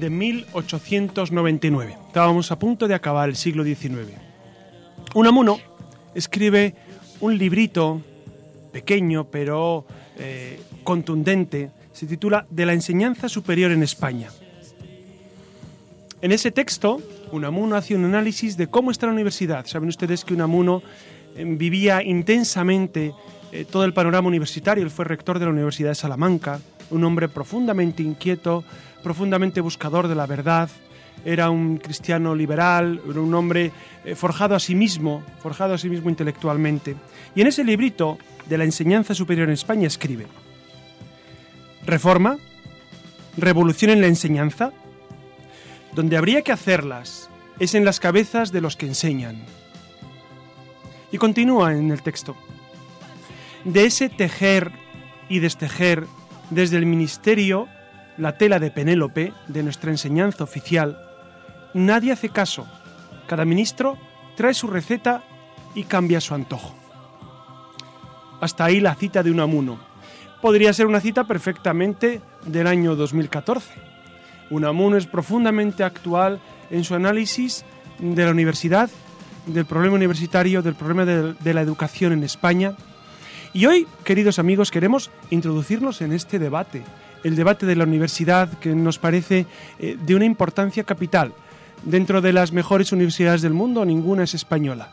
de 1899. Estábamos a punto de acabar el siglo XIX. Unamuno escribe un librito pequeño pero eh, contundente. Se titula De la enseñanza superior en España. En ese texto, Unamuno hace un análisis de cómo está la universidad. Saben ustedes que Unamuno eh, vivía intensamente eh, todo el panorama universitario. Él fue rector de la Universidad de Salamanca, un hombre profundamente inquieto, profundamente buscador de la verdad, era un cristiano liberal, era un hombre eh, forjado a sí mismo, forjado a sí mismo intelectualmente. Y en ese librito de la enseñanza superior en España escribe, Reforma, revolución en la enseñanza, donde habría que hacerlas es en las cabezas de los que enseñan. Y continúa en el texto, de ese tejer y destejer desde el ministerio la tela de Penélope de nuestra enseñanza oficial, nadie hace caso. Cada ministro trae su receta y cambia su antojo. Hasta ahí la cita de Unamuno. Podría ser una cita perfectamente del año 2014. Unamuno es profundamente actual en su análisis de la universidad, del problema universitario, del problema de, la educación en España. Y hoy, queridos amigos, queremos introducirnos en este debate, el debate de la universidad que nos parece eh, de una importancia capital. Dentro de las mejores universidades del mundo, ninguna es española.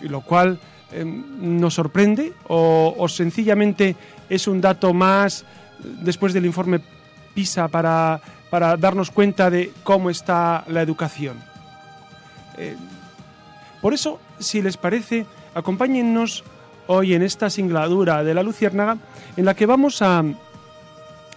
Lo cual em, nos sorprende o, sencillamente es un dato más después del informe PISA para, para darnos cuenta de cómo está la educación. Eh, por eso, si les parece, acompáñennos hoy en esta singladura de la Luciérnaga en la que vamos a,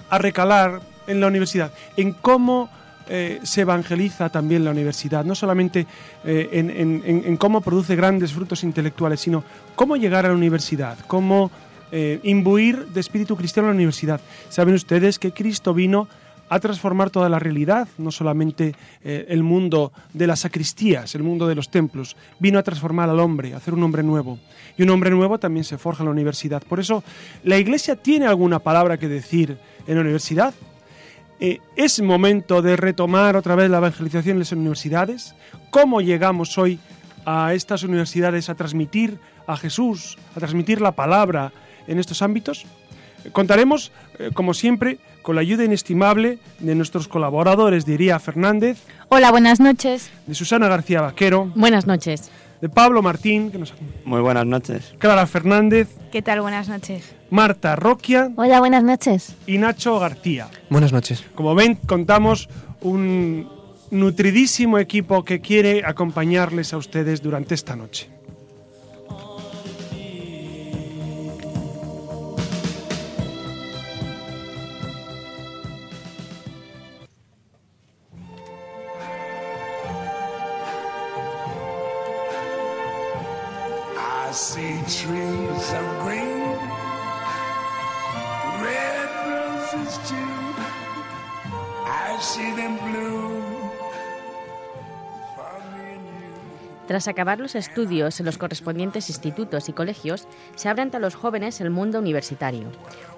a recalar en la universidad, en cómo eh, se evangeliza también la universidad, no solamente eh, en, cómo produce grandes frutos intelectuales, sino cómo llegar a la universidad, cómo eh, imbuir de espíritu cristiano a la universidad. Saben ustedes que Cristo vino a transformar toda la realidad, no solamente el mundo de las sacristías, el mundo de los templos, vino a transformar al hombre, a hacer un hombre nuevo. Y un hombre nuevo también se forja en la universidad. Por eso, la Iglesia tiene alguna palabra que decir en la universidad. Eh, es momento de retomar otra vez la evangelización en las universidades. ¿Cómo llegamos hoy a estas universidades a transmitir a Jesús, a transmitir la palabra en estos ámbitos? Contaremos, eh, como siempre, con la ayuda inestimable de nuestros colaboradores, diría Fernández. Hola, buenas noches. De Susana García Vaquero. Buenas noches de Pablo Martín. Que Muy buenas noches. Clara Fernández. ¿Qué tal? Buenas noches. Marta Roquia. Hola, buenas noches. Y Nacho García. Buenas noches. Como ven, contamos un nutridísimo equipo que quiere acompañarles a ustedes durante esta noche. Tras acabar los estudios en los correspondientes institutos y colegios, se abre ante los jóvenes el mundo universitario.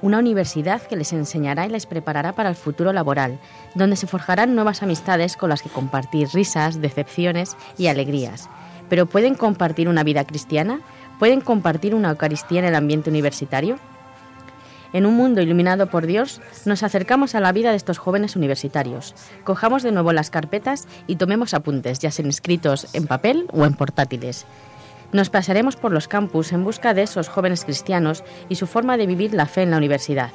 Una universidad que les enseñará y les preparará para el futuro laboral, donde se forjarán nuevas amistades con las que compartir risas, decepciones y alegrías. Pero ¿pueden compartir una vida cristiana? ¿Pueden compartir una Eucaristía en el ambiente universitario? En un mundo iluminado por Dios, nos acercamos a la vida de estos jóvenes universitarios. Cojamos de nuevo las carpetas y tomemos apuntes, ya sean escritos en papel o en portátiles. Nos pasaremos por los campus en busca de esos jóvenes cristianos y su forma de vivir la fe en la universidad.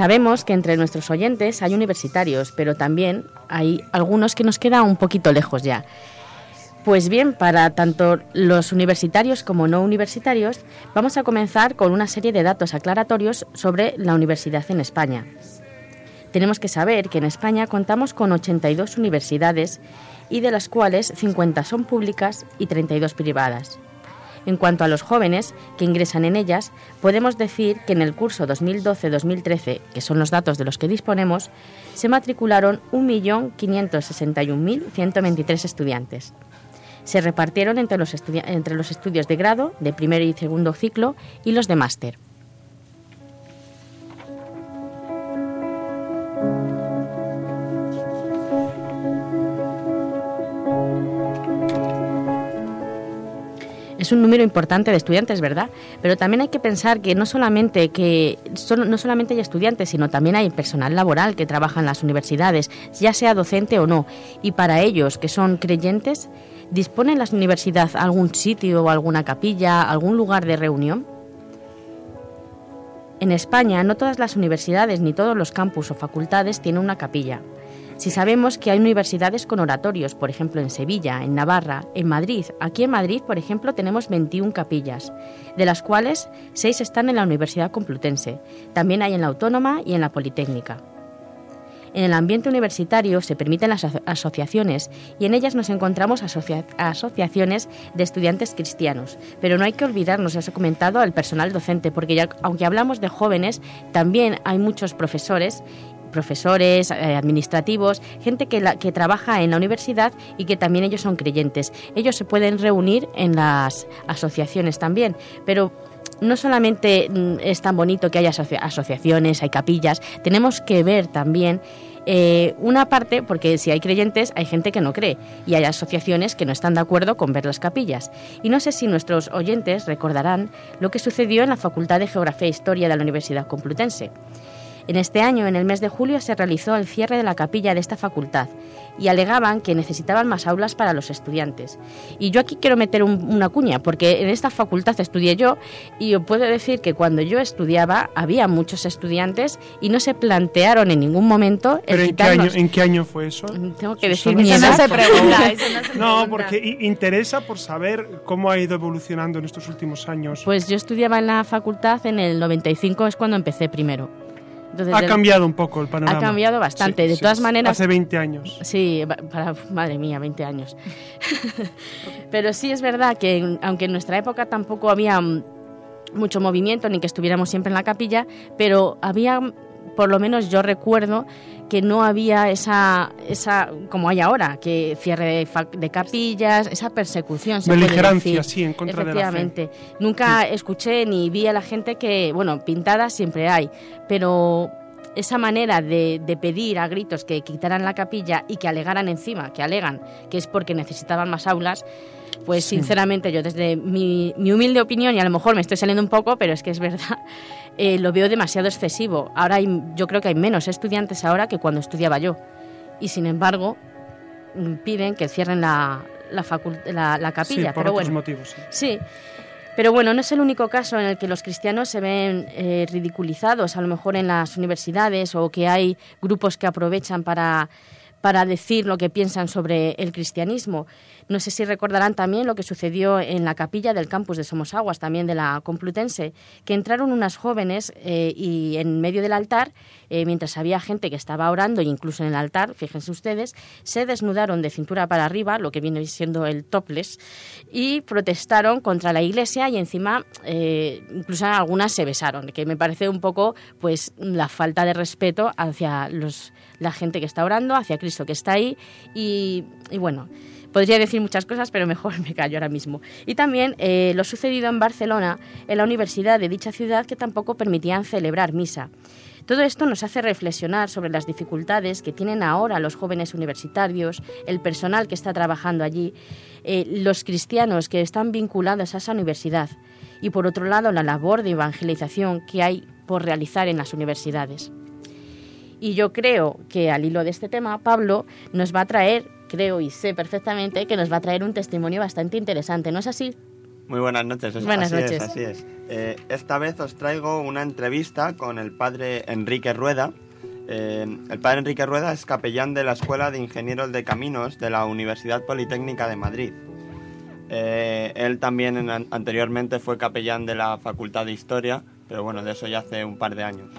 Sabemos que entre nuestros oyentes hay universitarios, pero también hay algunos que nos quedan un poquito lejos ya. Pues bien, para tanto los universitarios como no universitarios, vamos a comenzar con una serie de datos aclaratorios sobre la universidad en España. Tenemos que saber que en España contamos con 82 universidades y de las cuales 50 son públicas y 32 privadas. En cuanto a los jóvenes que ingresan en ellas, podemos decir que en el curso 2012-2013, que son los datos de los que disponemos, se matricularon 1.561.123 estudiantes. Se repartieron entre los, entre los estudios de grado, de primer y segundo ciclo, y los de máster. Es un número importante de estudiantes, ¿verdad? Pero también hay que pensar que no solamente que no solamente hay estudiantes, sino también hay personal laboral que trabaja en las universidades, ya sea docente o no. Y para ellos que son creyentes, ¿disponen las universidades algún sitio alguna capilla, algún lugar de reunión? En España, no todas las universidades ni todos los campus o facultades tienen una capilla. Si sabemos que hay universidades con oratorios, por ejemplo en Sevilla, en Navarra, en Madrid. Aquí en Madrid, por ejemplo, tenemos 21 capillas, de las cuales 6 están en la Universidad Complutense. También hay en la Autónoma y en la Politécnica. En el ambiente universitario se permiten las asociaciones y en ellas nos encontramos asociaciones de estudiantes cristianos. Pero no hay que olvidarnos, ya se ha comentado, al personal docente, porque ya, aunque hablamos de jóvenes, también hay muchos profesores profesores, eh, administrativos, gente que, que trabaja en la universidad y que también ellos son creyentes. Ellos se pueden reunir en las asociaciones también, pero no solamente mm, es tan bonito que haya asociaciones, hay capillas, tenemos que ver también eh, una parte, porque si hay creyentes, hay gente que no cree y hay asociaciones que no están de acuerdo con ver las capillas. Y no sé si nuestros oyentes recordarán lo que sucedió en la Facultad de Geografía e Historia de la Universidad Complutense. En este año, en el mes de julio, se realizó el cierre de la capilla de esta facultad y alegaban que necesitaban más aulas para los estudiantes. Y yo aquí quiero meter una cuña, porque en esta facultad estudié yo y os puedo decir que cuando yo estudiaba había muchos estudiantes y no se plantearon en ningún momento el ¿Pero en qué, año, fue eso? Mm, tengo que decir mi edad. No se pregunta. no, porque interesa por saber cómo ha ido evolucionando en estos últimos años. Pues yo estudiaba en la facultad en el 95, es cuando empecé primero ha cambiado un poco el panorama. Ha cambiado bastante. de todas maneras. Hace 20 años. Sí, para, madre mía, 20 años. Pero sí es verdad que, aunque en nuestra época tampoco había mucho movimiento ni que estuviéramos siempre en la capilla, pero había, por lo menos yo recuerdo, que no había esa, esa como hay ahora, que cierre de, capillas, esa persecución. Beligerancia, sí, en contra de la fe. Nunca escuché ni vi a la gente que, bueno, pintadas siempre hay, pero esa manera de, pedir a gritos que quitaran la capilla y que alegaran encima, que alegan que es porque necesitaban más aulas, pues sinceramente yo desde mi, mi, humilde opinión, y a lo mejor me estoy saliendo un poco, pero es que es verdad, eh, lo veo demasiado excesivo. Ahora yo creo que hay menos estudiantes ahora que cuando estudiaba yo. Y sin embargo, mm, piden que cierren la, la, la, capilla. por pero bueno, motivos. Sí. Pero bueno, no es el único caso en el que los cristianos se ven eh, ridiculizados, a lo mejor en las universidades, o que hay grupos que aprovechan para para decir lo que piensan sobre el cristianismo. No sé si recordarán también lo que sucedió en la capilla del campus de Somosaguas, también de la Complutense, que entraron unas jóvenes eh, y en medio del altar, eh, mientras había gente que estaba orando, incluso en el altar, fíjense ustedes, se desnudaron de cintura para arriba, lo que viene siendo el topless, y protestaron contra la iglesia y encima eh, incluso algunas se besaron, que me parece un poco pues la falta de respeto hacia los la gente que está orando, hacia Cristo que está ahí y, bueno. Podría decir muchas cosas, pero mejor me callo ahora mismo. Y también eh, lo sucedido en Barcelona, en la universidad de dicha ciudad, que tampoco permitían celebrar misa. Todo esto nos hace reflexionar sobre las dificultades que tienen ahora los jóvenes universitarios, el personal que está trabajando allí, eh, los cristianos que están vinculados a esa universidad y, por otro lado, la labor de evangelización que hay por realizar en las universidades. Y yo creo que al hilo de este tema, Pablo nos va a traer, creo y sé perfectamente, que nos va a traer un testimonio bastante interesante, ¿no es así? Muy buenas noches. Buenas así noches. Es, así es. Eh, esta vez os traigo una entrevista con el padre Enrique Rueda. Eh, el padre Enrique Rueda es capellán de la Escuela de Ingenieros de Caminos de la Universidad Politécnica de Madrid. Eh, él también anteriormente fue capellán de la Facultad de Historia, pero bueno, de eso ya hace un par de años.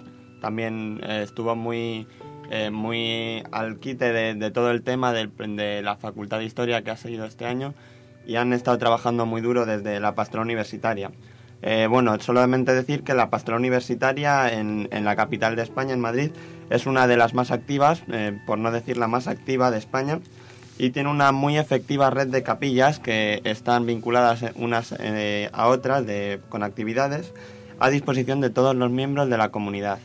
También eh, estuvo muy, eh, muy al quite de, todo el tema de, la Facultad de Historia que ha seguido este año y han estado trabajando muy duro desde la pastoral universitaria. bueno, solamente decir que la pastoral universitaria en, en, la capital de España, en Madrid, es una de las más activas, por no decir la más activa de España y tiene una muy efectiva red de capillas que están vinculadas unas eh, a otras con actividades a disposición de todos los miembros de la comunidad.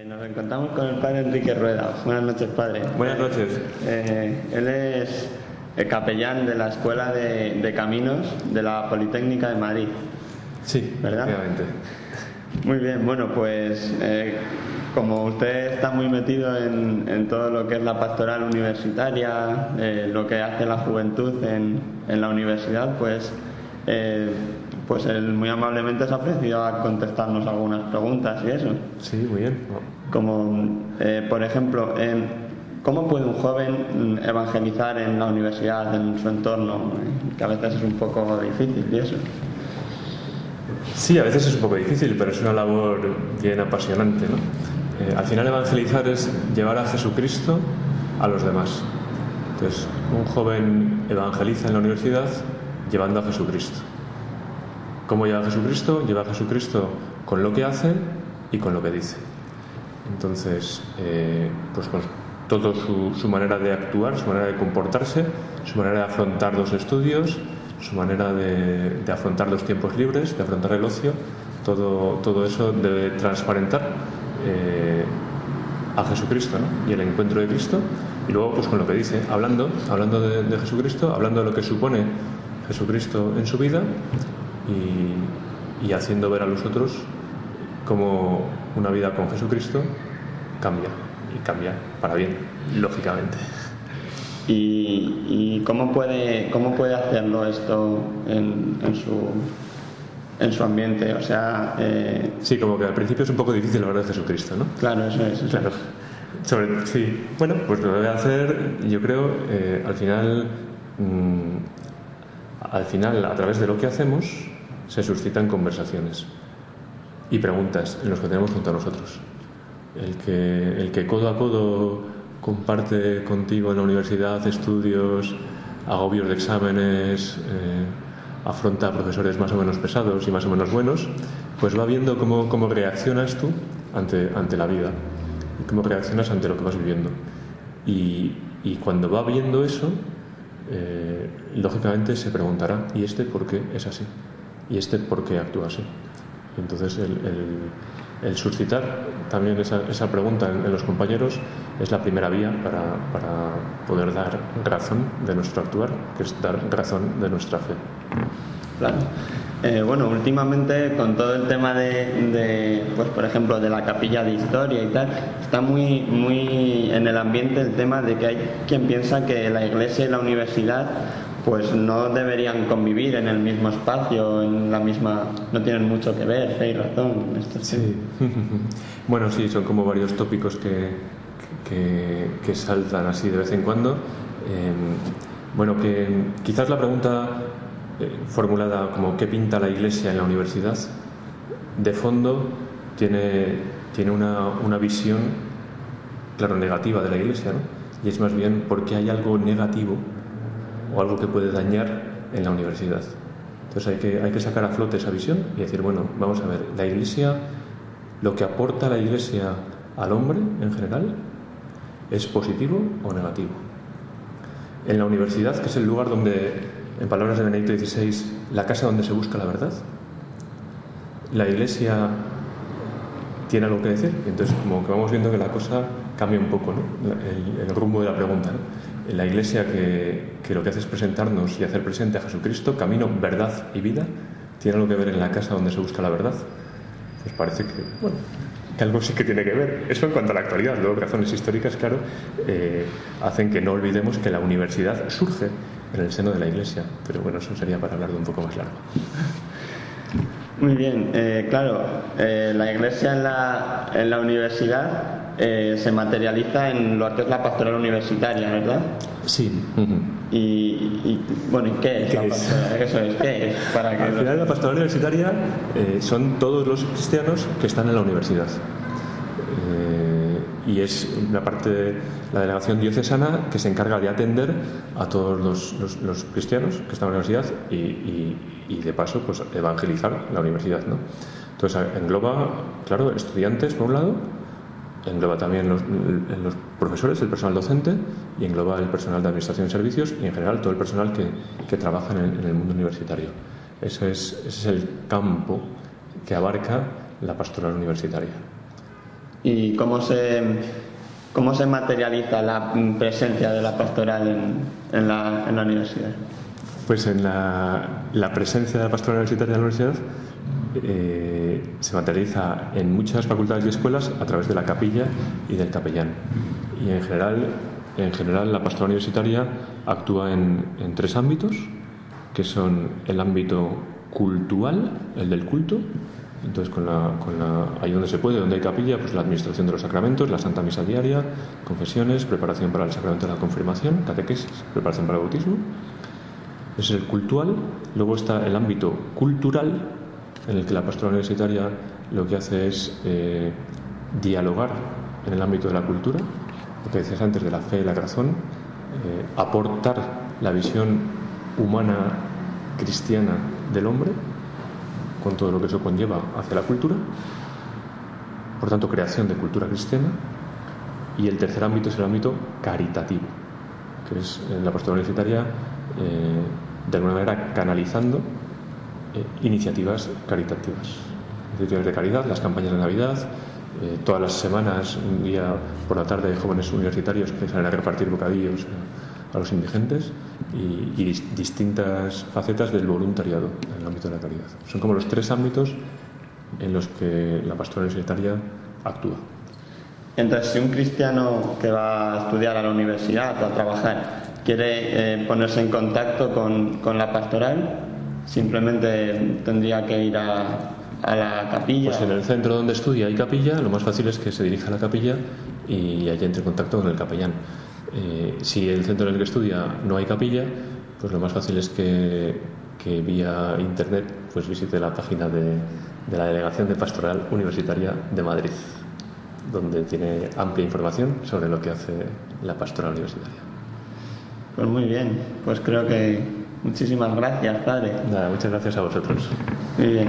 Eh, nos encontramos con el padre Enrique Rueda. Buenas noches, padre. Buenas noches. Eh, él es el capellán de la Escuela de, Caminos de la Politécnica de Madrid. Sí, ¿verdad? Muy bien, bueno, pues como usted está muy metido en, todo lo que es la pastoral universitaria, eh, lo que hace la juventud en, la universidad, pues, eh, pues él muy amablemente se ha ofrecido a contestarnos algunas preguntas y eso. Sí, muy bien. Como, eh, por ejemplo, ¿cómo puede un joven evangelizar en la universidad, en su entorno, que a veces es un poco difícil y eso? Sí, a veces es un poco difícil, pero es una labor bien apasionante, ¿no? Eh, al final evangelizar es llevar a Jesucristo a los demás. Entonces, un joven evangeliza en la universidad llevando a Jesucristo. ¿Cómo lleva a Jesucristo? Lleva a Jesucristo con lo que hace y con lo que dice. Entonces, eh, pues con toda su, manera de actuar, su manera de comportarse, su manera de afrontar los estudios, su manera de, afrontar los tiempos libres, de afrontar el ocio, todo, todo eso debe transparentar eh, a Jesucristo y el encuentro de Cristo y luego pues con lo que dice, hablando, hablando de, Jesucristo, hablando de lo que supone Jesucristo en su vida y, haciendo ver a los otros cómo una vida con Jesucristo cambia y cambia para bien, lógicamente. ¿Y, cómo, puede, cómo puede hacerlo esto en su en su ambiente. O sea. Eh... Sí, como que al principio es un poco difícil hablar de Jesucristo, ¿no? Claro, eso es. Claro. Sobre, sí, bueno, pues lo voy a hacer, yo creo, eh, al final. Mm, al final, a través de lo que hacemos, se suscitan conversaciones y preguntas en los que tenemos junto a nosotros. El que, el que codo a codo comparte contigo en la universidad estudios, agobios de exámenes, eh, afronta a profesores más o menos pesados y más o menos buenos, pues va viendo cómo, cómo reaccionas tú ante, ante la vida, cómo reaccionas ante lo que vas viviendo. Y, y cuando va viendo eso, eh, lógicamente se preguntará, ¿y este por qué es así? ¿Y este por qué actúa así? Entonces el, el, suscitar también esa, esa pregunta en, los compañeros es la primera vía para, para poder dar razón de nuestro actuar, que es dar razón de nuestra fe. Claro. Eh, bueno, últimamente con todo el tema de, pues por ejemplo, de la capilla de historia y tal, está muy, muy en el ambiente el tema de que hay quien piensa que la iglesia y la universidad pues no deberían convivir en el mismo espacio, en la misma, no tienen mucho que ver, hay razón. Esto sí. bueno, sí, son como varios tópicos que, que, saltan así de vez en cuando. Em, bueno, que quizás la pregunta eh, formulada como ¿qué pinta la Iglesia en la universidad? De fondo tiene, tiene una, una visión, claro, negativa de la Iglesia, ¿no? Y es más bien porque hay algo negativo o algo que puede dañar en la universidad. Entonces hay que, hay que sacar a flote esa visión y decir, bueno, vamos a ver, la Iglesia, lo que aporta la Iglesia al hombre en general, ¿es positivo o negativo? En la universidad, que es el lugar donde en palabras de Benedicto XVI, la casa donde se busca la verdad. La iglesia tiene algo que decir, entonces como que vamos viendo que la cosa cambia un poco, ¿no? el, rumbo de la pregunta. ¿no? La iglesia que, que, lo que hace es presentarnos y hacer presente a Jesucristo, camino, verdad y vida, tiene algo que ver en la casa donde se busca la verdad. Pues parece que, bueno, que algo sí que tiene que ver. Eso en cuanto a la actualidad. Luego, razones históricas, claro, eh, hacen que no olvidemos que la universidad surge en el seno de la Iglesia. Pero bueno, eso sería para hablar de un poco más largo. Muy bien, eh, claro, eh, la iglesia en la, en la universidad eh, se materializa en lo que es la pastoral universitaria, ¿verdad? Sí. Y, y, bueno, ¿y qué es ¿Qué la es? pastoral? Eso es, ¿qué es? Para que Al final, la pastoral universitaria eh, son todos los cristianos que están en la universidad. Eh, y es una parte de la delegación diocesana que se encarga de atender a todos los, los- los cristianos que están en la universidad y, y- y, de paso pues evangelizar la universidad. ¿no? Entonces engloba, claro, estudiantes por un lado, engloba también los, los profesores, el personal docente y engloba el personal de administración y servicios y en general todo el personal que, que trabaja en el, en el mundo universitario. Ese es, ese es el campo que abarca la pastoral universitaria. ¿Y cómo se, cómo se materializa la presencia de la pastoral en, en la, en la universidad? Pues en la, presencia de la pastoral universitaria en la universidad eh, se materializa en muchas facultades y escuelas a través de la capilla y del capellán. Y en general, en general la pastoral universitaria actúa en, en tres ámbitos, que son el ámbito cultural, el del culto, entonces con la, con la, ahí donde se puede, donde hay capilla, pues la administración de los sacramentos, la Santa Misa diaria, confesiones, preparación para el sacramento de la confirmación, catequesis, preparación para el bautismo. Es el cultural. Luego está el ámbito cultural, en el que la pastoral universitaria lo que hace es eh, dialogar en el ámbito de la cultura, lo que decías antes de la fe y la razón, eh, aportar la visión humana cristiana del hombre, con todo lo que eso conlleva hacia la cultura, por tanto, creación de cultura cristiana. Y el tercer ámbito es el ámbito caritativo, que es en la pastoral universitaria, eh, de alguna manera canalizando eh, iniciativas caritativas. Iniciativas de caridad, las campañas de Navidad, eh, todas las semanas, un día por la tarde, jóvenes universitarios que salen a repartir bocadillos a, los indigentes y, y dis- distintas facetas del voluntariado en el ámbito de la caridad. Son como los tres ámbitos en los que la pastoral universitaria actúa. Entonces, si un cristiano que va a estudiar a la universidad a trabajar quiere eh, ponerse en contacto con, con la pastoral, simplemente tendría que ir a, a la capilla. Pues en el centro donde estudia hay capilla, lo más fácil es que se dirija a la capilla y allí entre en contacto con el capellán. Eh, si el centro en el que estudia no hay capilla, pues lo más fácil es que, que vía internet pues visite la página de, de la Delegación de Pastoral Universitaria de Madrid, donde tiene amplia información sobre lo que hace la pastoral universitaria. Pues muy bien, pues creo que muchísimas gracias, padre. Nada, muchas gracias a vosotros. Muy bien.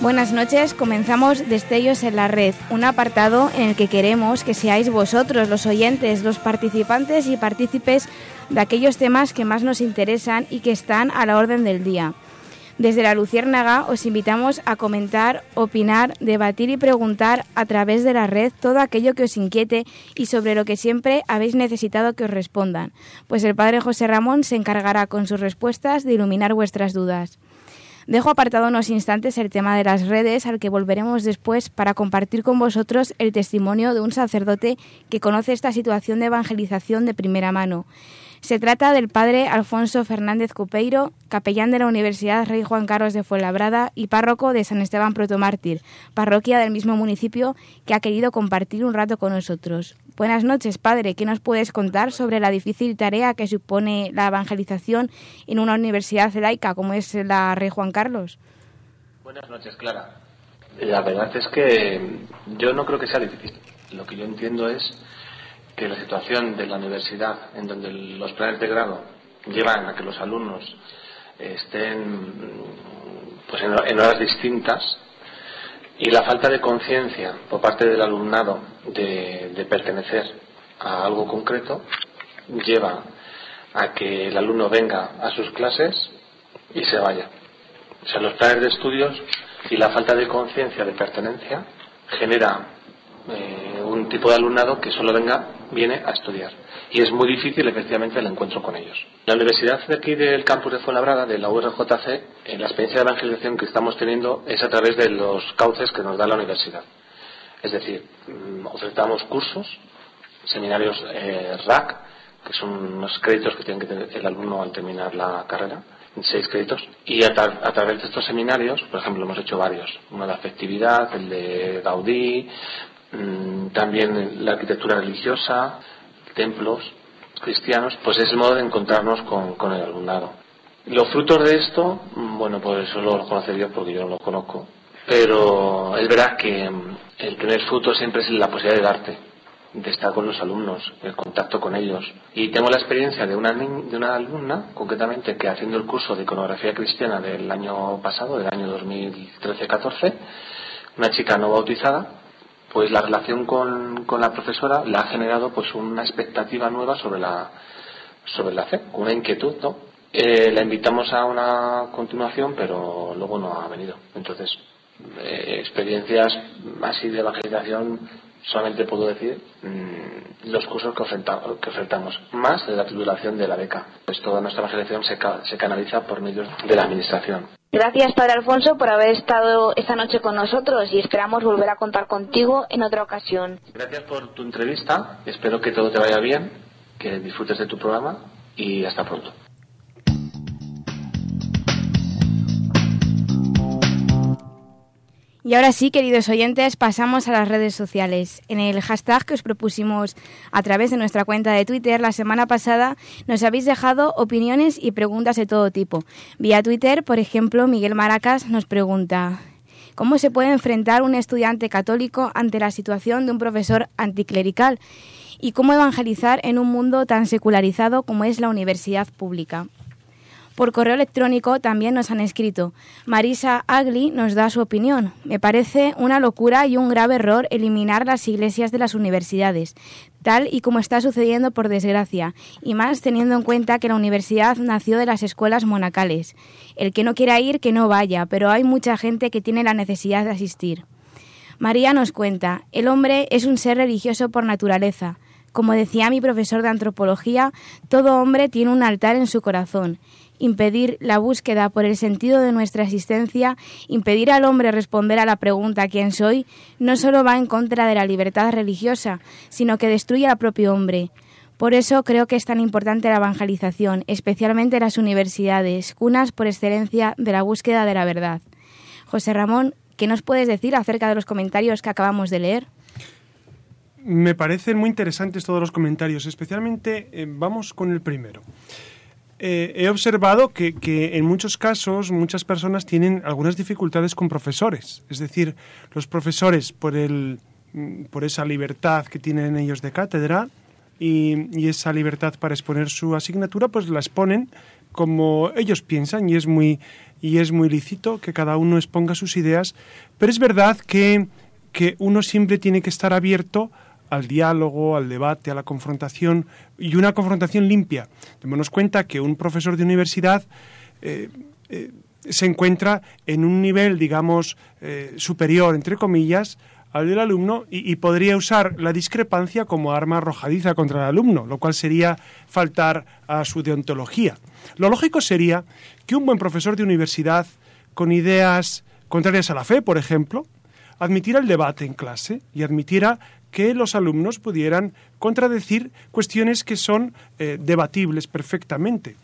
Buenas noches, comenzamos Destellos en la Red, un apartado en el que queremos que seáis vosotros, los oyentes, los participantes y partícipes de aquellos temas que más nos interesan y que están a la orden del día. Desde la Luciérnaga os invitamos a comentar, opinar, debatir y preguntar a través de la red todo aquello que os inquiete y sobre lo que siempre habéis necesitado que os respondan, pues el Padre José Ramón se encargará con sus respuestas de iluminar vuestras dudas. Dejo apartado unos instantes el tema de las redes, al que volveremos después para compartir con vosotros el testimonio de un sacerdote que conoce esta situación de evangelización de primera mano. Se trata del padre Alfonso Fernández Cupeiro, capellán de la Universidad Rey Juan Carlos de Fuenlabrada y párroco de San Esteban Protomártir, parroquia del mismo municipio que ha querido compartir un rato con nosotros. Buenas noches, padre. ¿Qué nos puedes contar sobre la difícil tarea que supone la evangelización en una universidad laica como es la Rey Juan Carlos? Buenas noches, Clara. La verdad es que yo no creo que sea difícil. Lo que yo entiendo es que la situación de la universidad, en donde los planes de grado llevan a que los alumnos estén pues, en, en horas distintas y la falta de conciencia por parte del alumnado de, de pertenecer a algo concreto lleva a que el alumno venga a sus clases y se vaya. O sea, los planes de estudios y la falta de conciencia de pertenencia genera eh, un tipo de alumnado que solo venga, viene a estudiar. Y es muy difícil, efectivamente, el encuentro con ellos. La universidad de aquí del campus de Fuenlabrada, de la URJC, eh, la experiencia de evangelización que estamos teniendo es a través de los cauces que nos da la universidad. Es decir, mm, ofertamos cursos, seminarios eh, RAC, que son unos créditos que tiene que tener el alumno al terminar la carrera, seis créditos, y a, tra- a través de estos seminarios, por ejemplo, hemos hecho varios, uno de afectividad, el de Gaudí, también la arquitectura religiosa, templos cristianos, pues es el modo de encontrarnos con, con el alumnado. Los frutos de esto, mm, bueno, pues eso lo conocer yo porque yo no lo conozco, pero es verdad que mm, el tener frutos siempre es la posibilidad de darte, de estar con los alumnos, el contacto con ellos. Y tengo la experiencia de una, de una alumna, concretamente, que haciendo el curso de iconografía cristiana del año pasado, del año 2013-14, una chica no bautizada, pues la relación con, con la profesora le ha generado pues una expectativa nueva sobre la, sobre la fe, una inquietud, ¿no? Eh, la invitamos a una continuación, pero luego no ha venido. Entonces, eh, experiencias así de evangelización, solamente puedo decir mm, los cursos que, oferta- que ofertamos, más de la titulación de la beca. Pues toda nuestra evangelización se, ca- se canaliza por medios de la administración. Gracias, Padre Alfonso, por haber estado esta noche con nosotros y esperamos volver a contar contigo en otra ocasión. Gracias por tu entrevista, espero que todo te vaya bien, que disfrutes de tu programa y hasta pronto. Y ahora sí, queridos oyentes, pasamos a las redes sociales. En el hashtag que os propusimos a través de nuestra cuenta de Twitter la semana pasada, nos habéis dejado opiniones y preguntas de todo tipo. Vía Twitter, por ejemplo, Miguel Maracas nos pregunta, ¿cómo se puede enfrentar un estudiante católico ante la situación de un profesor anticlerical? ¿Y cómo evangelizar en un mundo tan secularizado como es la universidad pública? Por correo electrónico también nos han escrito. Marisa Agli nos da su opinión. Me parece una locura y un grave error eliminar las iglesias de las universidades, tal y como está sucediendo por desgracia, y más teniendo en cuenta que la universidad nació de las escuelas monacales. El que no quiera ir, que no vaya, pero hay mucha gente que tiene la necesidad de asistir. María nos cuenta, el hombre es un ser religioso por naturaleza. Como decía mi profesor de antropología, todo hombre tiene un altar en su corazón. Impedir la búsqueda por el sentido de nuestra existencia, impedir al hombre responder a la pregunta ¿quién soy?, no solo va en contra de la libertad religiosa, sino que destruye al propio hombre. Por eso creo que es tan importante la evangelización, especialmente en las universidades, cunas por excelencia de la búsqueda de la verdad. José Ramón, ¿qué nos puedes decir acerca de los comentarios que acabamos de leer? Me parecen muy interesantes todos los comentarios, especialmente eh, vamos con el primero. Eh, he observado que, en muchos casos muchas personas tienen algunas dificultades con profesores, es decir, los profesores por, el, mm, por esa libertad que tienen ellos de cátedra y, y esa libertad para exponer su asignatura, pues la exponen como ellos piensan y es muy y es muy lícito que cada uno exponga sus ideas, pero es verdad que, que uno siempre tiene que estar abierto al diálogo, al debate, a la confrontación y una confrontación limpia. Démonos cuenta que un profesor de universidad eh, eh, se encuentra en un nivel, digamos, eh, superior, entre comillas, al del alumno y, y, podría usar la discrepancia como arma arrojadiza contra el alumno, lo cual sería faltar a su deontología. Lo lógico sería que un buen profesor de universidad con ideas contrarias a la fe, por ejemplo, admitiera el debate en clase y admitiera que los alumnos pudieran contradecir cuestiones que son eh, debatibles perfectamente.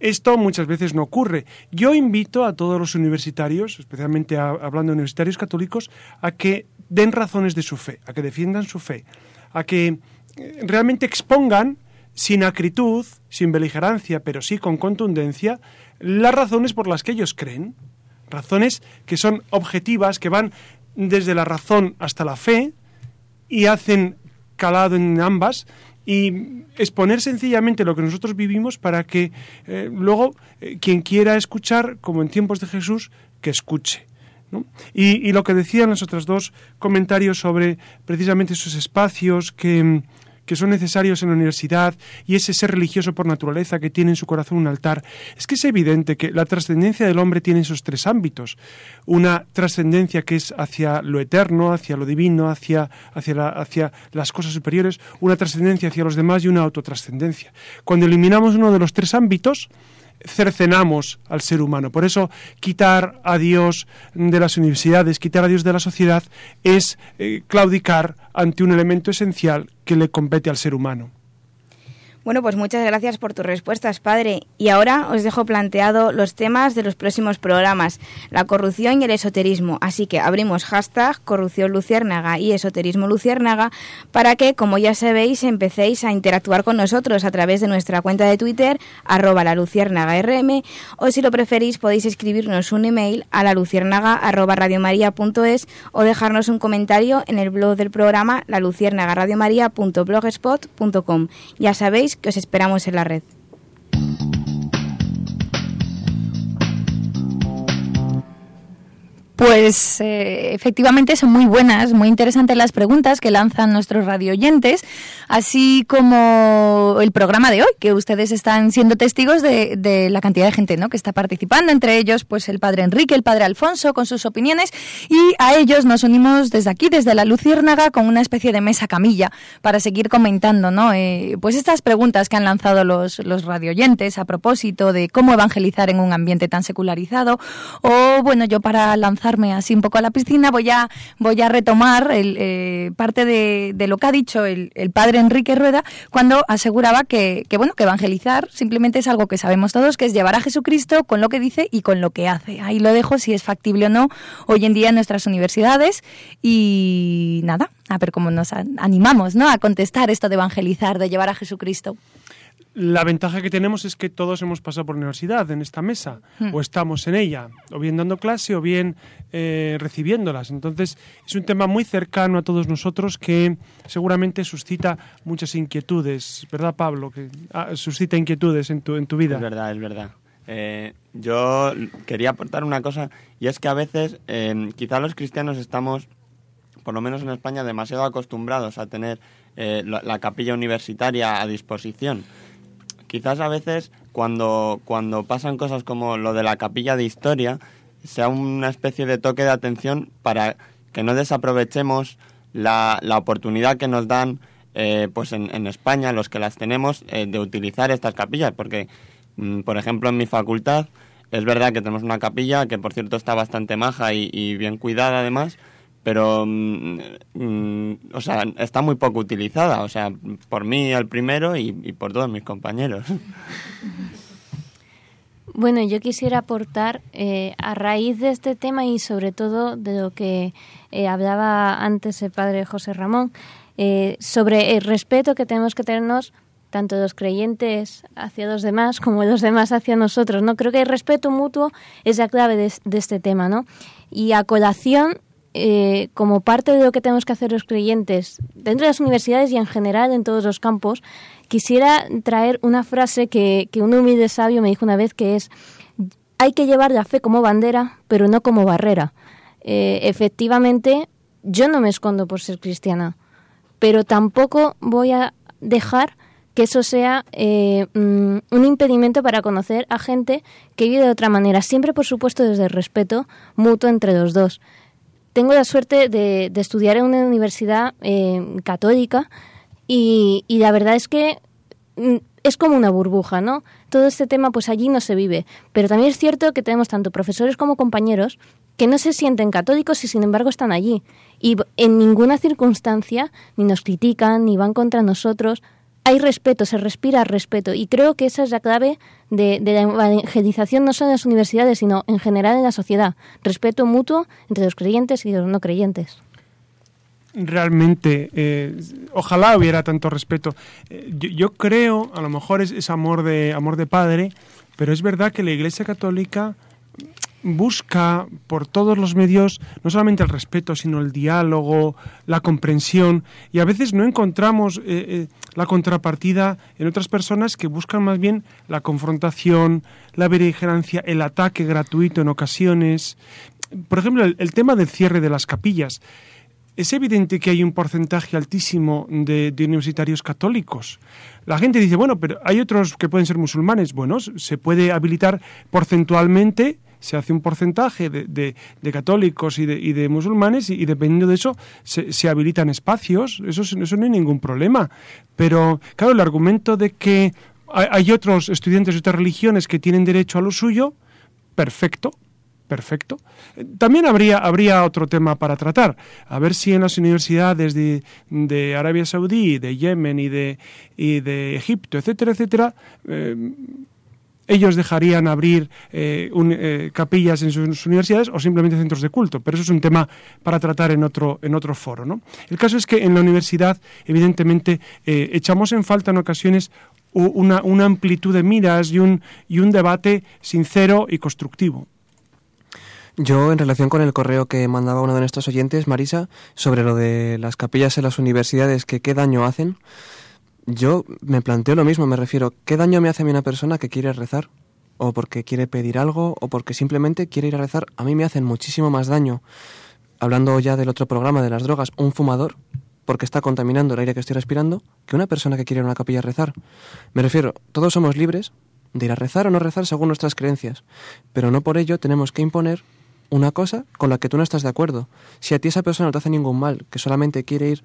Esto muchas veces no ocurre. Yo invito a todos los universitarios, especialmente a, hablando de universitarios católicos, a que den razones de su fe, a que defiendan su fe, a que eh, realmente expongan sin acritud, sin beligerancia, pero sí con contundencia, las razones por las que ellos creen. Razones que son objetivas, que van desde la razón hasta la fe y hacen calado en ambas y exponer sencillamente lo que nosotros vivimos para que eh, luego eh, quien quiera escuchar, como en tiempos de Jesús, que escuche. Y, y, lo que decían los otros dos comentarios sobre precisamente esos espacios que, que son necesarios en la universidad y ese ser religioso por naturaleza que tiene en su corazón un altar, es que es evidente que la trascendencia del hombre tiene esos tres ámbitos. Una trascendencia que es hacia lo eterno, hacia lo divino, hacia, hacia, hacia las cosas superiores, una trascendencia hacia los demás y una autotrascendencia. Cuando eliminamos uno de los tres ámbitos, cercenamos al ser humano. Por eso, quitar a Dios de las universidades, quitar a Dios de la sociedad, es eh, claudicar ante un elemento esencial que le compete al ser humano. Bueno, pues muchas gracias por tus respuestas, padre. Y ahora os dejo planteado los temas de los próximos programas, la corrupción y el esoterismo. Así que abrimos hashtag corrupción luciérnaga y esoterismo luciérnaga para que, como ya sabéis, empecéis a interactuar con nosotros a través de nuestra cuenta de Twitter, arroba la luciérnaga rm, o si lo preferís podéis escribirnos un email a la luciérnaga arroba radiomaria.es o dejarnos un comentario en el blog del programa la luciérnagaradiomaria.blogspot.com. Ya sabéis que os esperamos en la red. Pues eh, efectivamente son muy buenas, muy interesantes las preguntas que lanzan nuestros radioyentes, así como el programa de hoy, que ustedes están siendo testigos de, de la cantidad de gente ¿no? que está participando, entre ellos pues el padre Enrique, el padre Alfonso, con sus opiniones, y a ellos nos unimos desde aquí, desde la Luciérnaga, con una especie de mesa camilla para seguir comentando ¿no? Eh, pues estas preguntas que han lanzado los, los radioyentes a propósito de cómo evangelizar en un ambiente tan secularizado, o bueno, yo para así un poco a la piscina voy a, voy a retomar el, eh, parte de, de lo que ha dicho el, el padre Enrique Rueda cuando aseguraba que, que, bueno, que evangelizar simplemente es algo que sabemos todos, que es llevar a Jesucristo con lo que dice y con lo que hace. Ahí lo dejo si es factible o no hoy en día en nuestras universidades y nada, a ver cómo nos animamos ¿no? a contestar esto de evangelizar, de llevar a Jesucristo. La ventaja que tenemos es que todos hemos pasado por universidad en esta mesa, Hmm. o estamos en ella, o bien dando clase o bien eh, recibiéndolas. Entonces, es un tema muy cercano a todos nosotros que seguramente suscita muchas inquietudes, ¿verdad, Pablo? Que ah, suscita inquietudes en tu, en tu vida. Es verdad, es verdad. Eh, yo quería aportar una cosa, y es que a veces eh, quizá los cristianos estamos, por lo menos en España, demasiado acostumbrados a tener eh, la, la capilla universitaria a disposición. Quizás a veces cuando, cuando pasan cosas como lo de la capilla de historia, sea una especie de toque de atención para que no desaprovechemos la, la oportunidad que nos dan eh, pues en, en España, los que las tenemos, eh, de utilizar estas capillas, porque, mm, por ejemplo, en mi facultad es verdad que tenemos una capilla que, por cierto, está bastante maja y, y bien cuidada además, pero, mm, mm, o sea, está muy poco utilizada, o sea, por mí el primero y, por todos mis compañeros. Bueno, yo quisiera aportar eh, a raíz de este tema y sobre todo de lo que eh, hablaba antes el padre José Ramón, eh, sobre el respeto que tenemos que tenernos tanto los creyentes hacia los demás como los demás hacia nosotros. No creo que el respeto mutuo es la clave de, de este tema, ¿no? Y a colación eh, como parte de lo que tenemos que hacer los creyentes dentro de las universidades y en general en todos los campos, quisiera traer una frase que, un humilde sabio me dijo una vez que es hay que llevar la fe como bandera, pero no como barrera. Eh, efectivamente, yo no me escondo por ser cristiana, pero tampoco voy a dejar que eso sea eh, mm, un impedimento para conocer a gente que vive de otra manera, siempre por supuesto desde el respeto mutuo entre los dos tengo la suerte de, de estudiar en una universidad eh, católica y, y, la verdad es que mm, es como una burbuja, ¿no? Todo este tema pues allí no se vive, pero también es cierto que tenemos tanto profesores como compañeros que no se sienten católicos y sin embargo están allí y en ninguna circunstancia ni nos critican ni van contra nosotros. Hay respeto, se respira respeto y creo que esa es la clave de, de, la evangelización no solo en las universidades, sino en general en la sociedad. Respeto mutuo entre los creyentes y los no creyentes. Realmente, eh, ojalá hubiera tanto respeto. Eh, yo, yo, creo, a lo mejor es, es, amor, de, amor de padre, pero es verdad que la Iglesia Católica busca por todos los medios no solamente el respeto, sino el diálogo, la comprensión, y a veces no encontramos eh, eh, la contrapartida en otras personas que buscan más bien la confrontación, la beligerancia, el ataque gratuito en ocasiones. Por ejemplo, el, tema del cierre de las capillas. es evidente que hay un porcentaje altísimo de, de, universitarios católicos. La gente dice, bueno, pero hay otros que pueden ser musulmanes. Bueno, se puede habilitar porcentualmente, se hace un porcentaje de, de, católicos y de, y de musulmanes y, dependiendo de eso se, se habilitan espacios. Eso, eso, no hay ningún problema. Pero, claro, el argumento de que hay, hay otros estudiantes de otras religiones que tienen derecho a lo suyo, perfecto, perfecto. También habría, habría otro tema para tratar. A ver si en las universidades de, de Arabia Saudí, de Yemen y de, y de Egipto, etcétera, etcétera, eh, ellos dejarían abrir eh, un, eh, capillas en sus universidades o simplemente centros de culto, pero eso es un tema para tratar en otro, en otro foro. ¿no? El caso es que en la universidad, evidentemente, eh, echamos en falta en ocasiones una, una amplitud de miras y un, y un debate sincero y constructivo. Yo, en relación con el correo que mandaba uno de nuestros oyentes, Marisa, sobre lo de las capillas en las universidades, que qué daño hacen, yo me planteo lo mismo, me refiero, ¿qué daño me hace a mí una persona que quiere rezar? O porque quiere pedir algo, o porque simplemente quiere ir a rezar. A mí me hacen muchísimo más daño, hablando ya del otro programa de las drogas, un fumador, porque está contaminando el aire que estoy respirando, que una persona que quiere ir a una capilla a rezar. Me refiero, todos somos libres de ir a rezar o no rezar según nuestras creencias, pero no por ello tenemos que imponer una cosa con la que tú no estás de acuerdo. Si a ti esa persona no te hace ningún mal, que solamente quiere ir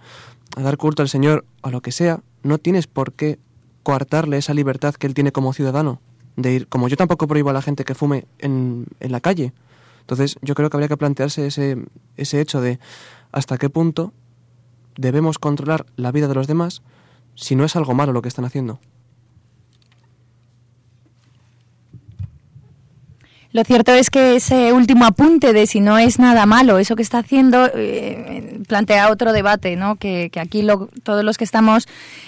a dar culto al Señor o lo que sea, no tienes por qué coartarle esa libertad que él tiene como ciudadano de ir, como yo tampoco prohíbo a la gente que fume en, en la calle. Entonces yo creo que habría que plantearse ese, ese hecho de hasta qué punto debemos controlar la vida de los demás si no es algo malo lo que están haciendo. Lo cierto es que ese último apunte de si no es nada malo eso que está haciendo eh, plantea otro debate, ¿no? Que, que aquí lo, todos los que estamos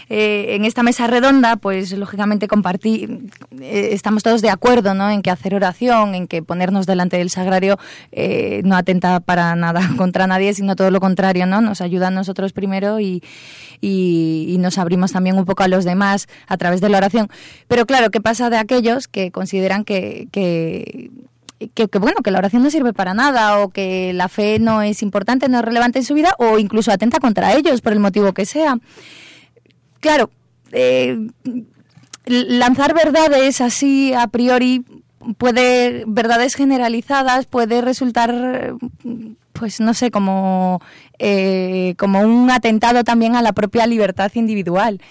eh, en esta mesa redonda, pues lógicamente compartir, eh, estamos todos de acuerdo, ¿no? En que hacer oración, en que ponernos delante del sagrario eh, no atenta para nada contra nadie, sino todo lo contrario, ¿no? Nos ayuda a nosotros primero y, y, nos abrimos también un poco a los demás a través de la oración. Pero claro, ¿qué pasa de aquellos que consideran que que, que, bueno, que la oración no sirve para nada o que la fe no es importante, no es relevante en su vida o incluso atenta contra ellos por el motivo que sea. Claro, eh, lanzar verdades así a priori puede, verdades generalizadas, puede resultar, pues no sé, como, eh, como un atentado también a la propia libertad individual.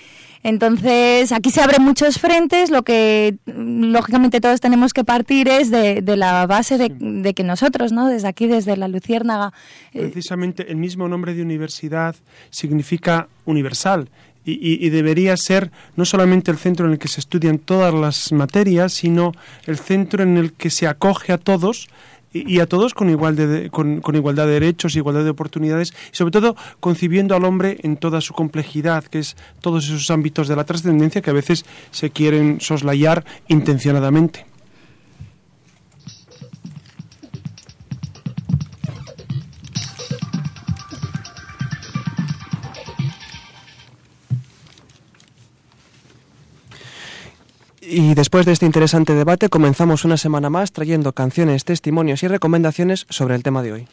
Entonces, aquí se abren muchos frentes, lo que lógicamente todos tenemos que partir es de, de la base de, de, que nosotros, ¿no? desde aquí, desde la Luciérnaga. Eh, Precisamente el mismo nombre de universidad significa universal. Y, y, y, debería ser no solamente el centro en el que se estudian todas las materias, sino el centro en el que se acoge a todos y, a todos con, igual de, con, con, igualdad de derechos, igualdad de oportunidades y sobre todo concibiendo al hombre en toda su complejidad, que es todos esos ámbitos de la trascendencia que a veces se quieren soslayar intencionadamente. Y después de este interesante debate comenzamos una semana más trayendo canciones, testimonios y recomendaciones sobre el tema de hoy.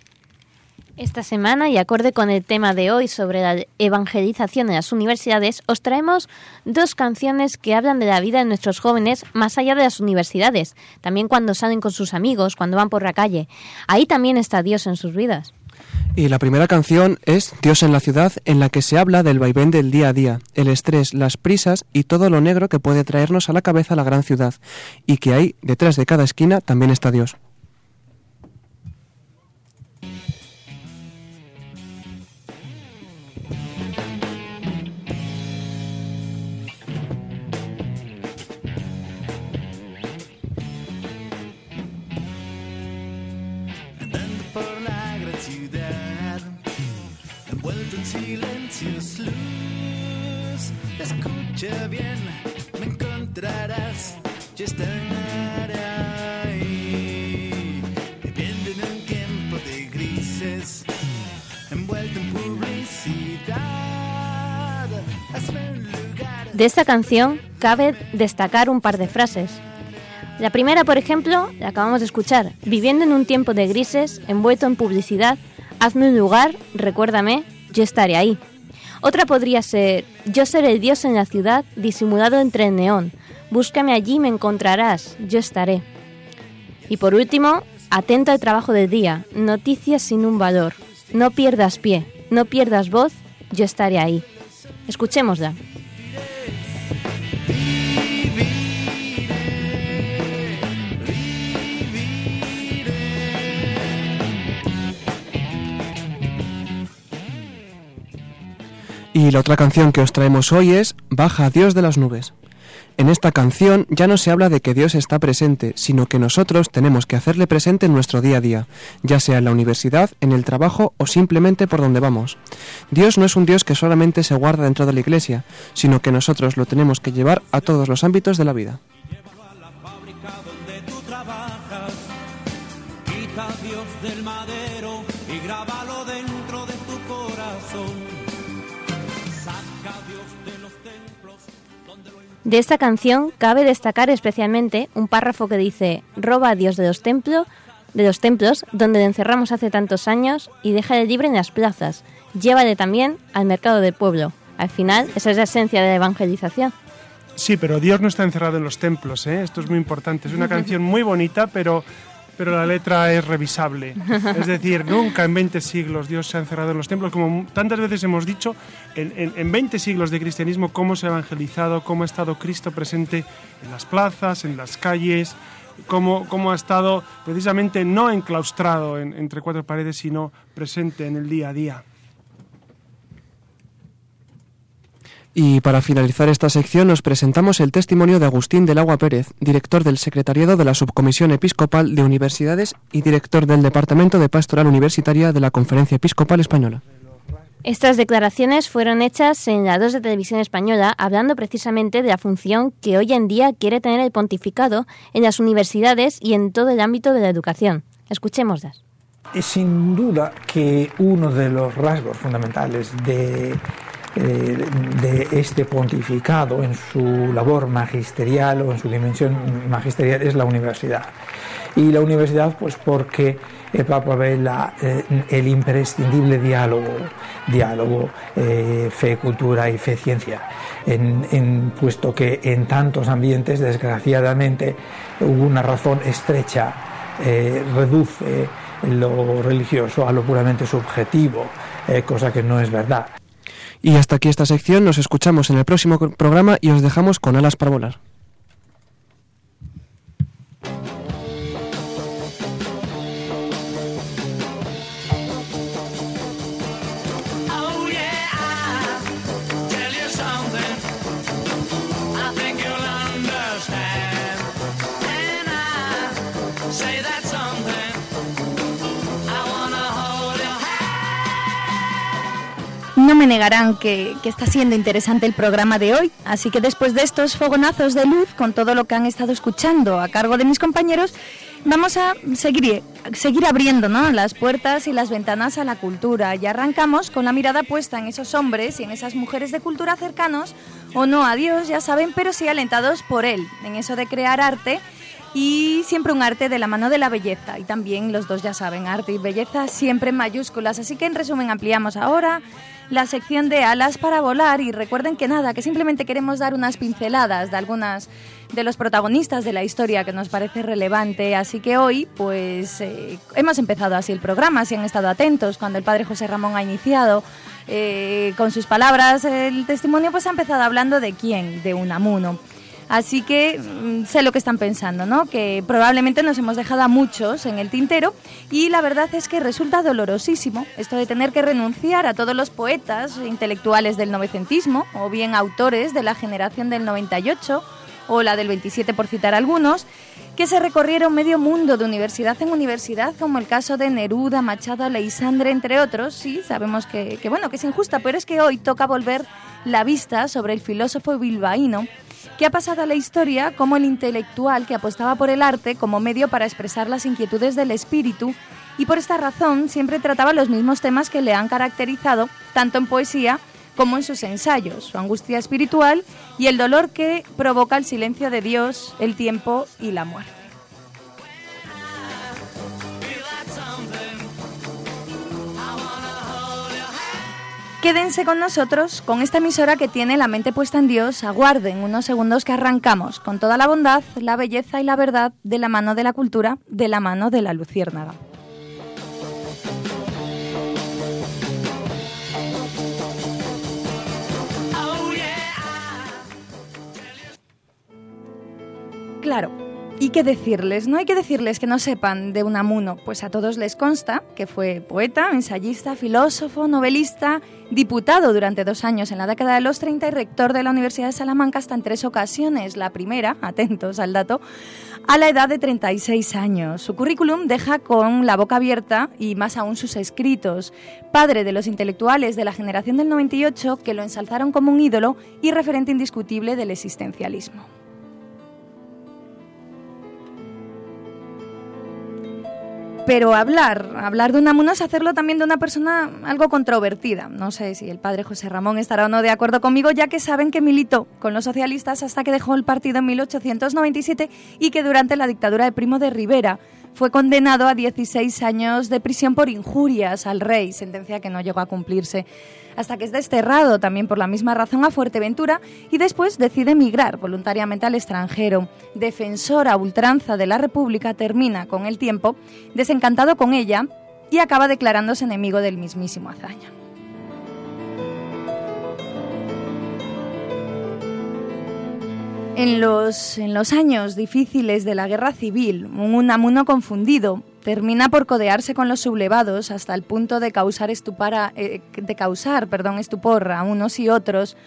Esta semana, y acorde con el tema de hoy sobre la evangelización en las universidades, os traemos dos canciones que hablan de la vida de nuestros jóvenes más allá de las universidades, también cuando salen con sus amigos, cuando van por la calle. Ahí también está Dios en sus vidas. Y la primera canción es Dios en la ciudad, en la que se habla del vaivén del día a día, el estrés, las prisas y todo lo negro que puede traernos a la cabeza la gran ciudad, y que ahí, detrás de cada esquina, también está Dios. De. De esta canción cabe destacar un par de frases. La primera, por ejemplo, la acabamos de escuchar. Viviendo en un tiempo de grises, envuelto en publicidad, hazme un lugar, recuérdame, yo estaré ahí. Otra podría ser, yo seré el Dios en la ciudad, disimulado entre el neón. Búscame allí, me encontrarás, yo estaré. Y por último, atento al trabajo del día, noticias sin un valor. No pierdas pie, no pierdas voz, yo estaré ahí. Escuchémosla. Y la otra canción que os traemos hoy es Baja Dios de las nubes. En esta canción ya no se habla de que Dios está presente, sino que nosotros tenemos que hacerle presente en nuestro día a día, ya sea en la universidad, en el trabajo o simplemente por donde vamos. Dios no es un Dios que solamente se guarda dentro de la iglesia, sino que nosotros lo tenemos que llevar a todos los ámbitos de la vida. De esta canción cabe destacar especialmente un párrafo que dice, roba a Dios de los templos, de los templos donde le encerramos hace tantos años y déjale libre en las plazas. Llévale también al mercado del pueblo. Al final, esa es la esencia de la evangelización. Sí, pero Dios no está encerrado en los templos, ¿eh? esto es muy importante. Es una canción muy bonita, pero, pero la letra es revisable. Es decir, nunca en 20 siglos Dios se ha encerrado en los templos. Como tantas veces hemos dicho, en, en, en 20 siglos de cristianismo, cómo se ha evangelizado, cómo ha estado Cristo presente en las plazas, en las calles, cómo, cómo ha estado precisamente no enclaustrado en- entre cuatro paredes, sino presente en el día a día. Y para finalizar esta sección nos presentamos el testimonio de Agustín del Agua Pérez, director del Secretariado de la Subcomisión Episcopal de Universidades y director del Departamento de Pastoral Universitaria de la Conferencia Episcopal Española. Estas declaraciones fueron hechas en la 2 de Televisión Española, hablando precisamente de la función que hoy en día quiere tener el pontificado en las universidades y en todo el ámbito de la educación. Escuchémoslas. Es sin duda que uno de los rasgos fundamentales de, eh, de este pontificado en su labor magisterial o en su dimensión magisterial es la universidad. Y la universidad, pues porque el Papa ve la, eh, el imprescindible diálogo, diálogo eh, fe, cultura y fe, ciencia, en, en- puesto que en tantos ambientes, desgraciadamente, una razón estrecha, reduce lo religioso a lo puramente subjetivo, cosa que no es verdad. Y hasta aquí esta sección, nos escuchamos en el próximo programa y os dejamos con alas para volar. No me negarán que, que está siendo interesante el programa de hoy, así que después de estos fogonazos de luz, con todo lo que han estado escuchando a cargo de mis compañeros, vamos a seguir, seguir abriendo ¿no? las puertas y las ventanas a la cultura. Y arrancamos con la mirada puesta en esos hombres y en esas mujeres de cultura cercanos, o no a Dios, ya saben, pero sí alentados por Él, en eso de crear arte y siempre un arte de la mano de la belleza. Y también los dos ya saben, arte y belleza siempre en mayúsculas. Así que en resumen ampliamos ahora la sección de alas para volar y recuerden que nada, que simplemente queremos dar unas pinceladas de algunas de los protagonistas de la historia que nos parece relevante. Así que hoy pues eh, hemos empezado así el programa, si han estado atentos cuando el padre José Ramón ha iniciado. eh, con sus palabras el testimonio pues ha empezado hablando de quién, de Unamuno. Así que mm, sé lo que están pensando, ¿no? Que probablemente nos hemos dejado a muchos en el tintero y la verdad es que resulta dolorosísimo esto de tener que renunciar a todos los poetas intelectuales del novecentismo o bien autores de la generación del 98 o la del 27 por citar algunos, que se recorrieron medio mundo de universidad en universidad, como el caso de Neruda, Machado, Leisandre, entre otros. Sí, sabemos que, que, bueno, que es injusta, pero es que hoy toca volver la vista sobre el filósofo bilbaíno que ha pasado a la historia como el intelectual que apostaba por el arte como medio para expresar las inquietudes del espíritu y por esta razón siempre trataba los mismos temas que le han caracterizado tanto en poesía como en sus ensayos, su angustia espiritual y el dolor que provoca el silencio de Dios, el tiempo y la muerte. Quédense con nosotros, con esta emisora que tiene la mente puesta en Dios. Aguarden unos segundos que arrancamos con toda la bondad, la belleza y la verdad de la mano de la cultura, de la mano de la luciérnaga. Claro, ¿y qué decirles? No hay que decirles que no sepan de Unamuno, pues a todos les consta que fue poeta, ensayista, filósofo, novelista, diputado durante dos años en la década de los 30 y rector de la Universidad de Salamanca hasta en tres ocasiones. La primera, atentos al dato, a la edad de 36 años. Su currículum deja con la boca abierta y más aún sus escritos. Padre de los intelectuales de la generación del 98 que lo ensalzaron como un ídolo y referente indiscutible del existencialismo. Pero hablar, hablar de Unamuno es hacerlo también de una persona algo controvertida. No sé si el padre José Ramón estará o no de acuerdo conmigo, ya que saben que militó con los socialistas hasta que dejó el partido en 1897 y que durante la dictadura de Primo de Rivera fue condenado a 16 años de prisión por injurias al rey, sentencia que no llegó a cumplirse hasta que es desterrado también por la misma razón a Fuerteventura y después decide emigrar voluntariamente al extranjero. Defensor a ultranza de la República, termina con el tiempo desencantado con ella y acaba declarándose enemigo del mismísimo Azaña. En los, en los años difíciles de la guerra civil, un Unamuno confundido termina por codearse con los sublevados hasta el punto de causar, estupara, eh, de causar perdón, estupor a unos y otros,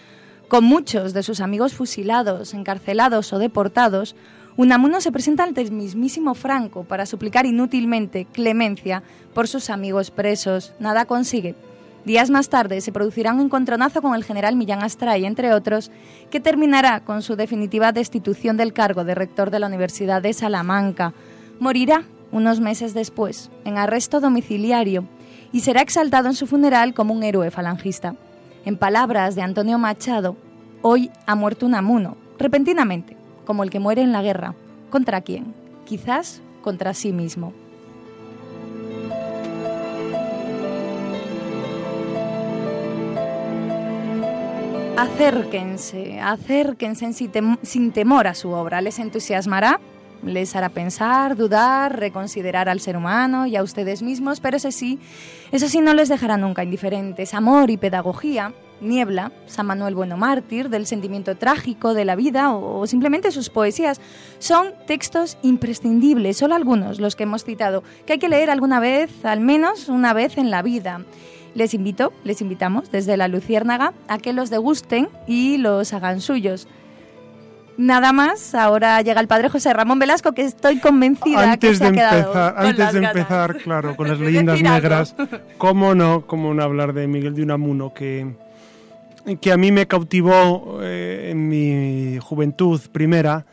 con muchos de sus amigos fusilados, encarcelados o deportados, Unamuno se presenta ante el mismísimo Franco para suplicar inútilmente clemencia por sus amigos presos. Nada consigue. Días más tarde se producirá un encontronazo con el general Millán Astray, entre otros, que terminará con su definitiva destitución del cargo de rector de la Universidad de Salamanca. Morirá unos meses después, en arresto domiciliario, y será exaltado en su funeral como un héroe falangista. En palabras de Antonio Machado, hoy ha muerto un amuno, repentinamente, como el que muere en la guerra. ¿Contra quién? Quizás contra sí mismo. Acérquense, acérquense sin, temor a su obra. Les entusiasmará les hará pensar, dudar, reconsiderar al ser humano y a ustedes mismos, pero eso sí, eso sí no les dejará nunca indiferentes. Amor y pedagogía, Niebla, San Manuel Bueno Mártir, del sentimiento trágico de la vida o, simplemente sus poesías. Son textos imprescindibles, solo algunos los que hemos citado, que hay que leer alguna vez, al menos una vez en la vida. Les invito, les invitamos desde la Luciérnaga a que los degusten y los hagan suyos. Nada más, ahora llega el padre José Ramón Velasco, que estoy convencida antes que se de ha quedado empezar, con Antes de ganas. empezar, claro, con las leyendas negras, cómo no, cómo no hablar de Miguel de Unamuno, que, que a mí me cautivó eh, en mi juventud primera,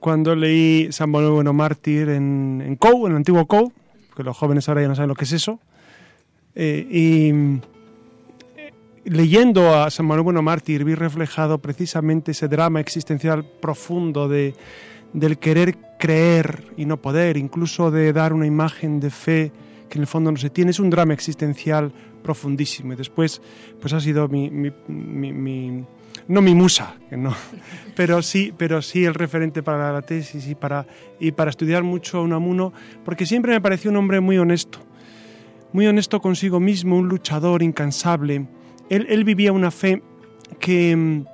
cuando leí San Bueno Mártir en, en COU, en el antiguo COU, que los jóvenes ahora ya no saben lo que es eso, eh, y eh, leyendo a San Manuel Bueno Mártir vi reflejado precisamente ese drama existencial profundo de, del querer creer y no poder, incluso de dar una imagen de fe que en el fondo no se tiene. Es un drama existencial profundísimo y después pues ha sido mi, mi- mi- mi- no mi musa, que no, pero sí, pero sí el referente para la tesis y para, y para estudiar mucho a Unamuno, porque siempre me pareció un hombre muy honesto, muy honesto consigo mismo, un luchador incansable. Él, él vivía una fe que, mm,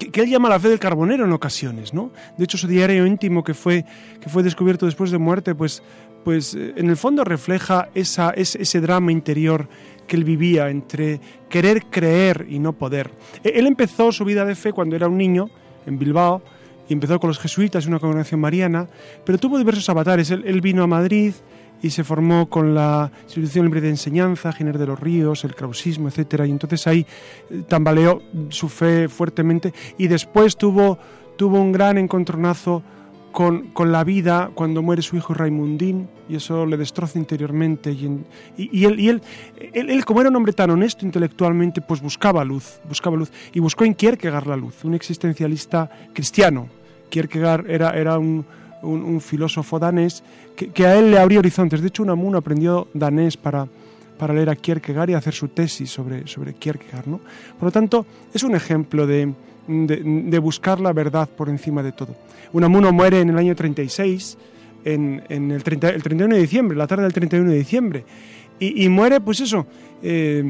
que, que él llama la fe del carbonero en ocasiones, ¿no? De hecho, su diario íntimo que fue, que fue descubierto después de muerte, pues, pues eh, en el fondo refleja esa, ese, ese drama interior que él vivía entre querer creer y no poder. E- Él empezó su vida de fe cuando era un niño en Bilbao y empezó con los jesuitas, una congregación mariana, pero tuvo diversos avatares. Él vino a Madrid y se formó con la institución libre de enseñanza, Giner de los Ríos, el krausismo, etcétera, y entonces ahí eh, tambaleó su fe fuertemente y después tuvo, tuvo un gran encontronazo con, con la vida cuando muere su hijo Raimundín y eso le destroza interiormente y, y- él, y él, él, como era un hombre tan honesto intelectualmente, pues buscaba luz, buscaba luz y buscó en Kierkegaard la luz, un existencialista cristiano. Kierkegaard era, era un, un- filósofo danés que, a él le abrió horizontes. De hecho, Unamuno aprendió danés para, para leer a Kierkegaard y hacer su tesis sobre, sobre Kierkegaard. ¿no? Por lo tanto, es un ejemplo de, de, buscar la verdad por encima de todo. Unamuno muere en el año 36, en, en el, 30, el 31 de diciembre, la tarde del 31 de diciembre, y, muere, pues eso, eh,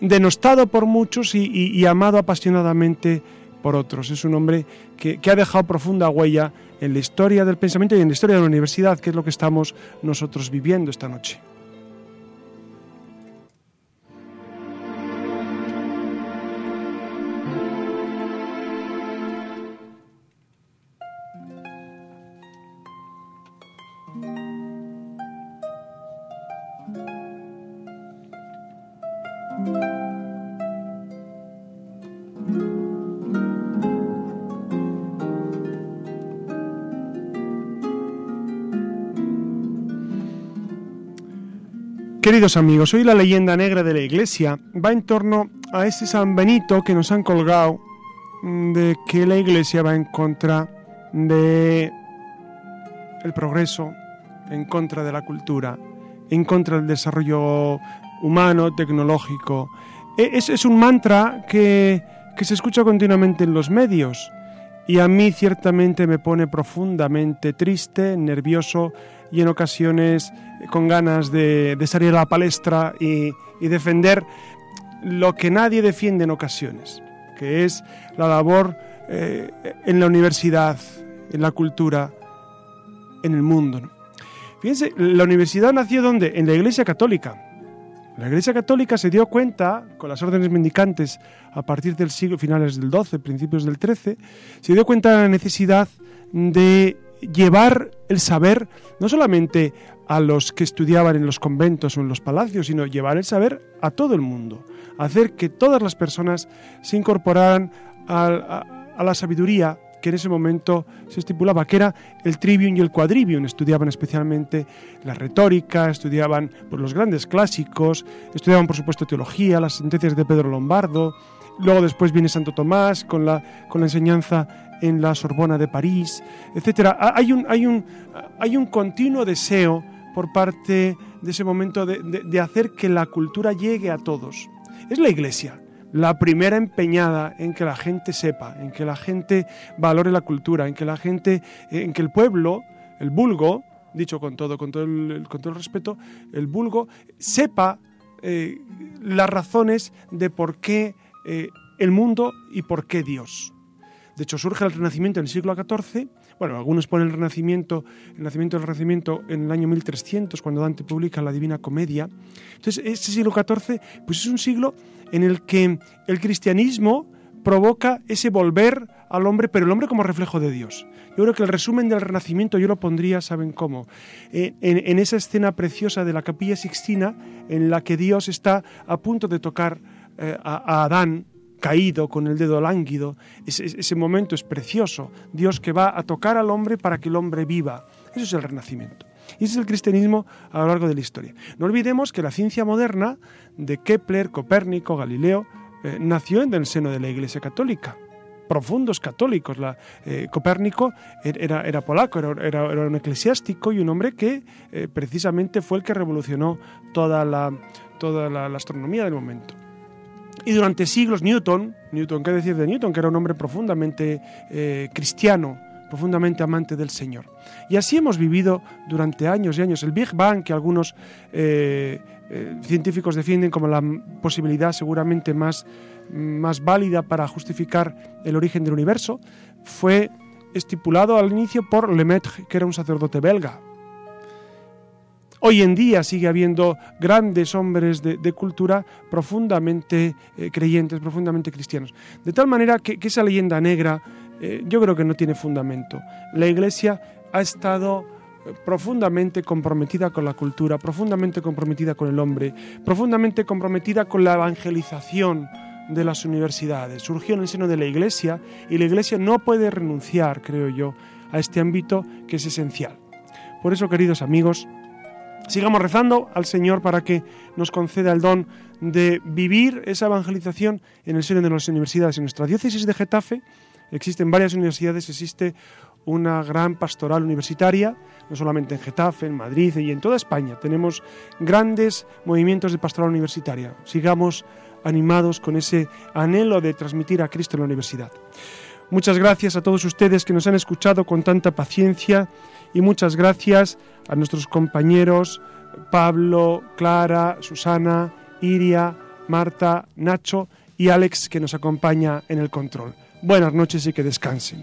denostado por muchos y, amado apasionadamente por otros. Es un hombre que, que ha dejado profunda huella en la historia del pensamiento y en la historia de la universidad, que es lo que estamos nosotros viviendo esta noche. Queridos amigos, hoy la leyenda negra de la iglesia va en torno a ese San Benito que nos han colgado de que la iglesia va en contra de el progreso, en contra de la cultura, en contra del desarrollo humano, tecnológico. E, es, es un mantra que, que se escucha continuamente en los medios y a mí ciertamente me pone profundamente triste, nervioso y en ocasiones con ganas de, salir a la palestra y, defender lo que nadie defiende en ocasiones, que es la labor eh, en la universidad, en la cultura, en el mundo. Fíjense, la universidad nació donde? En la Iglesia Católica. La Iglesia Católica se dio cuenta, con las órdenes mendicantes a partir del siglo, finales del XII, principios del XIII, se dio cuenta de la necesidad de llevar el saber no solamente a los que estudiaban en los conventos o en los palacios, sino llevar el saber a todo el mundo, hacer que todas las personas se incorporaran a, la sabiduría que en ese momento se estipulaba, que era el trivium y el quadrivium. Estudiaban especialmente la retórica, estudiaban por los grandes clásicos, estudiaban por supuesto teología, las sentencias de Pedro Lombardo, luego después viene Santo Tomás con la, con la enseñanza en la Sorbona de París, etc. Hay un, hay un, hay un continuo deseo por parte de ese momento de, hacer que la cultura llegue a todos. Es la Iglesia la primera empeñada en que la gente sepa, en que la gente valore la cultura, en que la gente, en que el pueblo, el vulgo, dicho con todo, con todo el, con todo el respeto, el vulgo sepa eh, las razones de por qué eh, el mundo y por qué Dios. De hecho, surge el Renacimiento en el siglo XIV. Bueno, algunos ponen el Renacimiento, el nacimiento del Renacimiento en el año 1300, cuando Dante publica la Divina Comedia. Entonces, ese siglo XIV, pues es un siglo en el que el cristianismo provoca ese volver al hombre, pero el hombre como reflejo de Dios. Yo creo que el resumen del Renacimiento yo lo pondría, ¿saben cómo? En, esa escena preciosa de la capilla sixtina en la que Dios está a punto de tocar eh, a Adán caído, con el dedo lánguido. Ese, momento es precioso. Dios que va a tocar al hombre para que el hombre viva. Eso es el renacimiento. Y ese es el cristianismo a lo largo de la historia. No olvidemos que la ciencia moderna de Kepler, Copérnico, Galileo, eh, nació en el seno de la Iglesia Católica. Profundos católicos. Eh, Copérnico er, era, era polaco, era, un eclesiástico y un hombre que eh, precisamente fue el que revolucionó toda la, toda la astronomía del momento. Y durante siglos Newton, Newton, ¿qué decir de Newton? Que era un hombre profundamente cristiano, profundamente amante del Señor. Y así hemos vivido durante años y años. El Big Bang, que algunos eh, eh, científicos defienden como la posibilidad seguramente más, más válida para justificar el origen del universo, fue estipulado al inicio por Lemaitre, que era un sacerdote belga, Hoy en día sigue habiendo grandes hombres de, cultura profundamente eh, creyentes, profundamente cristianos. De tal manera que, esa leyenda negra eh, yo creo que no tiene fundamento. La Iglesia ha estado eh, profundamente comprometida con la cultura, profundamente comprometida con el hombre, profundamente comprometida con la evangelización de las universidades. Surgió en el seno de la Iglesia y la Iglesia no puede renunciar, creo yo, a este ámbito que es esencial. Por eso, queridos amigos, Sigamos rezando al Señor para que nos conceda el don de vivir esa evangelización en el seno de las universidades. En nuestra diócesis de Getafe existen varias universidades, existe una gran pastoral universitaria, no solamente en Getafe, en Madrid y en toda España. Tenemos grandes movimientos de pastoral universitaria. Sigamos animados con ese anhelo de transmitir a Cristo en la universidad. Muchas gracias a todos ustedes que nos han escuchado con tanta paciencia y muchas gracias a nuestros compañeros Pablo, Clara, Susana, Iria, Marta, Nacho y Alex que nos acompaña en el control. Buenas noches y que descansen.